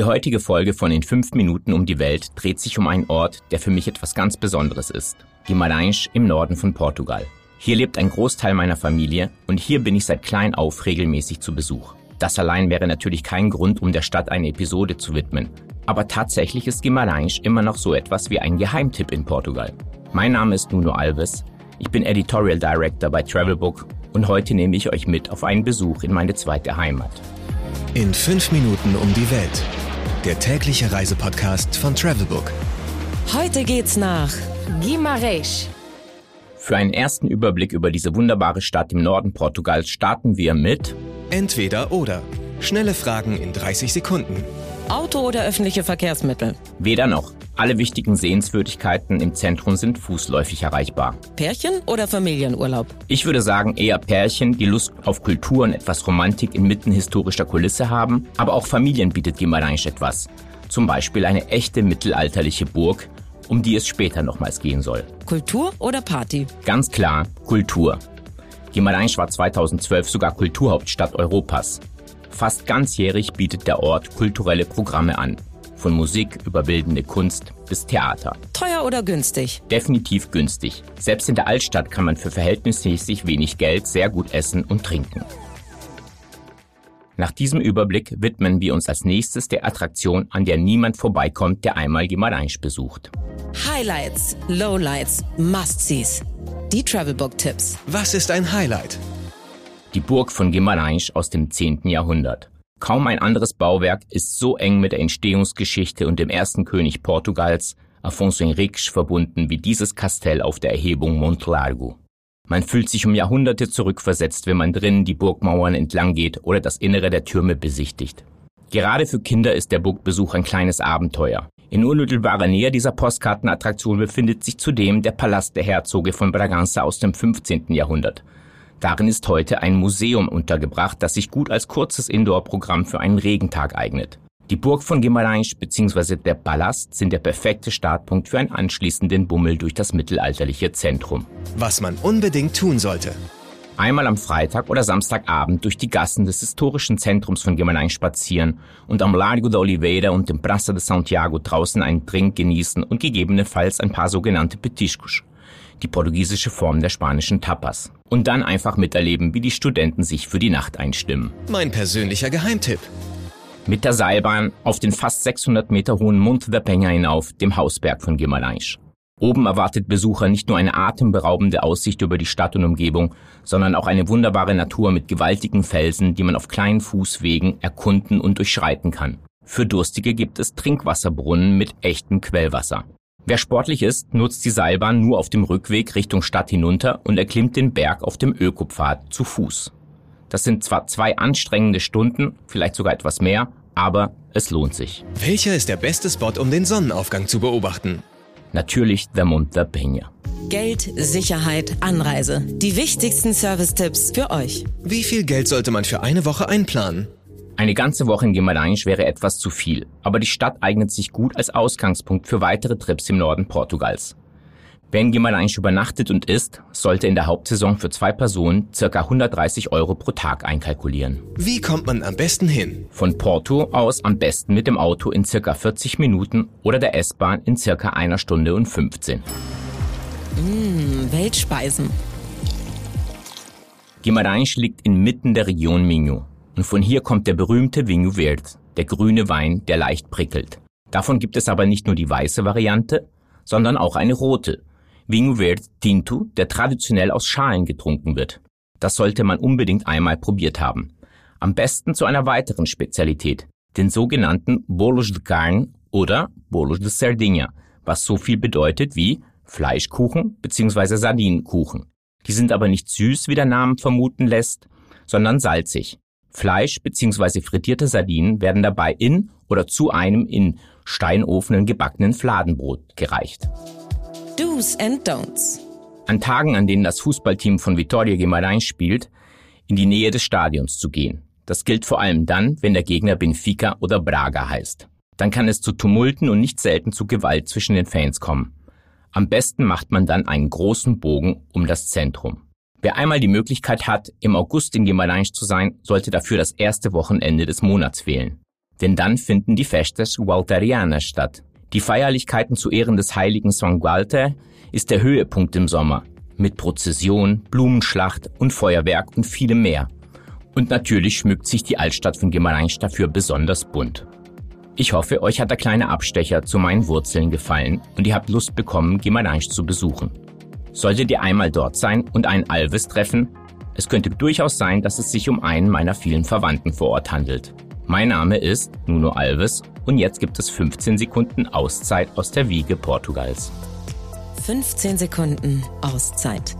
Die heutige Folge von In 5 Minuten um die Welt dreht sich um einen Ort, der für mich etwas ganz Besonderes ist. Guimarães im Norden von Portugal. Hier lebt ein Großteil meiner Familie und hier bin ich seit klein auf regelmäßig zu Besuch. Das allein wäre natürlich kein Grund, um der Stadt eine Episode zu widmen. Aber tatsächlich ist Guimarães immer noch so etwas wie ein Geheimtipp in Portugal. Mein Name ist Nuno Alves. Ich bin Editorial Director bei Travelbook und heute nehme ich euch mit auf einen Besuch in meine zweite Heimat. In 5 Minuten um die Welt der tägliche Reisepodcast von Travelbook. Heute geht's nach Guimarães. Für einen ersten Überblick über diese wunderbare Stadt im Norden Portugals starten wir mit Entweder oder. Schnelle Fragen in 30 Sekunden. Auto oder öffentliche Verkehrsmittel? Weder noch. Alle wichtigen Sehenswürdigkeiten im Zentrum sind fußläufig erreichbar. Pärchen oder Familienurlaub? Ich würde sagen eher Pärchen, die Lust auf Kultur und etwas Romantik inmitten historischer Kulisse haben, aber auch Familien bietet Guimarães etwas. Zum Beispiel eine echte mittelalterliche Burg, um die es später nochmals gehen soll. Kultur oder Party? Ganz klar, Kultur. Guimarães war 2012 sogar Kulturhauptstadt Europas. Fast ganzjährig bietet der Ort kulturelle Programme an. Von Musik über bildende Kunst bis Theater. Teuer oder günstig? Definitiv günstig. Selbst in der Altstadt kann man für verhältnismäßig wenig Geld sehr gut essen und trinken. Nach diesem Überblick widmen wir uns als nächstes der Attraktion, an der niemand vorbeikommt, der einmal Guimarães besucht. Highlights, Lowlights, Must-Sees. Die Travelbook-Tipps. Was ist ein Highlight? Die Burg von Guimarães aus dem 10. Jahrhundert. Kaum ein anderes Bauwerk ist so eng mit der Entstehungsgeschichte und dem ersten König Portugals, Afonso Henriques, verbunden wie dieses Kastell auf der Erhebung Monte Largo. Man fühlt sich um Jahrhunderte zurückversetzt, wenn man drinnen die Burgmauern entlang geht oder das Innere der Türme besichtigt. Gerade für Kinder ist der Burgbesuch ein kleines Abenteuer. In unmittelbarer Nähe dieser Postkartenattraktion befindet sich zudem der Palast der Herzoge von Braganza aus dem 15. Jahrhundert. Darin ist heute ein Museum untergebracht, das sich gut als kurzes Indoor-Programm für einen Regentag eignet. Die Burg von Guimarães bzw. der Palast sind der perfekte Startpunkt für einen anschließenden Bummel durch das mittelalterliche Zentrum. Was man unbedingt tun sollte. Einmal am Freitag oder Samstagabend durch die Gassen des historischen Zentrums von Guimarães spazieren und am Largo de Oliveira und dem Praça de Santiago draußen einen Drink genießen und gegebenenfalls ein paar sogenannte Petiscos die portugiesische Form der spanischen Tapas. Und dann einfach miterleben, wie die Studenten sich für die Nacht einstimmen. Mein persönlicher Geheimtipp. Mit der Seilbahn auf den fast 600 Meter hohen Monte der Peña hinauf, dem Hausberg von Guimarães. Oben erwartet Besucher nicht nur eine atemberaubende Aussicht über die Stadt und Umgebung, sondern auch eine wunderbare Natur mit gewaltigen Felsen, die man auf kleinen Fußwegen erkunden und durchschreiten kann. Für Durstige gibt es Trinkwasserbrunnen mit echtem Quellwasser. Wer sportlich ist, nutzt die Seilbahn nur auf dem Rückweg Richtung Stadt hinunter und erklimmt den Berg auf dem Ökopfad zu Fuß. Das sind zwar zwei anstrengende Stunden, vielleicht sogar etwas mehr, aber es lohnt sich. Welcher ist der beste Spot, um den Sonnenaufgang zu beobachten? Natürlich der Monte Peña. Geld, Sicherheit, Anreise. Die wichtigsten Service-Tipps für euch. Wie viel Geld sollte man für eine Woche einplanen? Eine ganze Woche in Guimarães wäre etwas zu viel, aber die Stadt eignet sich gut als Ausgangspunkt für weitere Trips im Norden Portugals. Wer in Guimarães übernachtet und isst, sollte in der Hauptsaison für zwei Personen ca. 130 Euro pro Tag einkalkulieren. Wie kommt man am besten hin? Von Porto aus am besten mit dem Auto in ca. 40 Minuten oder der S-Bahn in ca. einer Stunde und 15. Mmh, Weltspeisen. Guimarães liegt inmitten der Region Minho. Und von hier kommt der berühmte Vinho Verde, der grüne Wein, der leicht prickelt. Davon gibt es aber nicht nur die weiße Variante, sondern auch eine rote. Vinho Verde Tinto, der traditionell aus Schalen getrunken wird. Das sollte man unbedingt einmal probiert haben. Am besten zu einer weiteren Spezialität, den sogenannten Bolos de Carne oder Bolos de Sardinha, was so viel bedeutet wie Fleischkuchen bzw. Sardinenkuchen. Die sind aber nicht süß, wie der Name vermuten lässt, sondern salzig. Fleisch bzw. frittierte Sardinen werden dabei in oder zu einem in Steinofenen gebackenen Fladenbrot gereicht. Do's and Don'ts. An Tagen, an denen das Fußballteam von Vitória Guimarães spielt, in die Nähe des Stadions zu gehen. Das gilt vor allem dann, wenn der Gegner Benfica oder Braga heißt. Dann kann es zu Tumulten und nicht selten zu Gewalt zwischen den Fans kommen. Am besten macht man dann einen großen Bogen um das Zentrum. Wer einmal die Möglichkeit hat, im August in Guimarães zu sein, sollte dafür das erste Wochenende des Monats wählen. Denn dann finden die Festes Walterianas statt. Die Feierlichkeiten zu Ehren des heiligen San Walter ist der Höhepunkt im Sommer. Mit Prozession, Blumenschlacht und Feuerwerk und vielem mehr. Und natürlich schmückt sich die Altstadt von Guimarães dafür besonders bunt. Ich hoffe, euch hat der kleine Abstecher zu meinen Wurzeln gefallen und ihr habt Lust bekommen, Guimarães zu besuchen. Solltet ihr einmal dort sein und einen Alves treffen, es könnte durchaus sein, dass es sich um einen meiner vielen Verwandten vor Ort handelt. Mein Name ist Nuno Alves und jetzt gibt es 15 Sekunden Auszeit aus der Wiege Portugals. 15 Sekunden Auszeit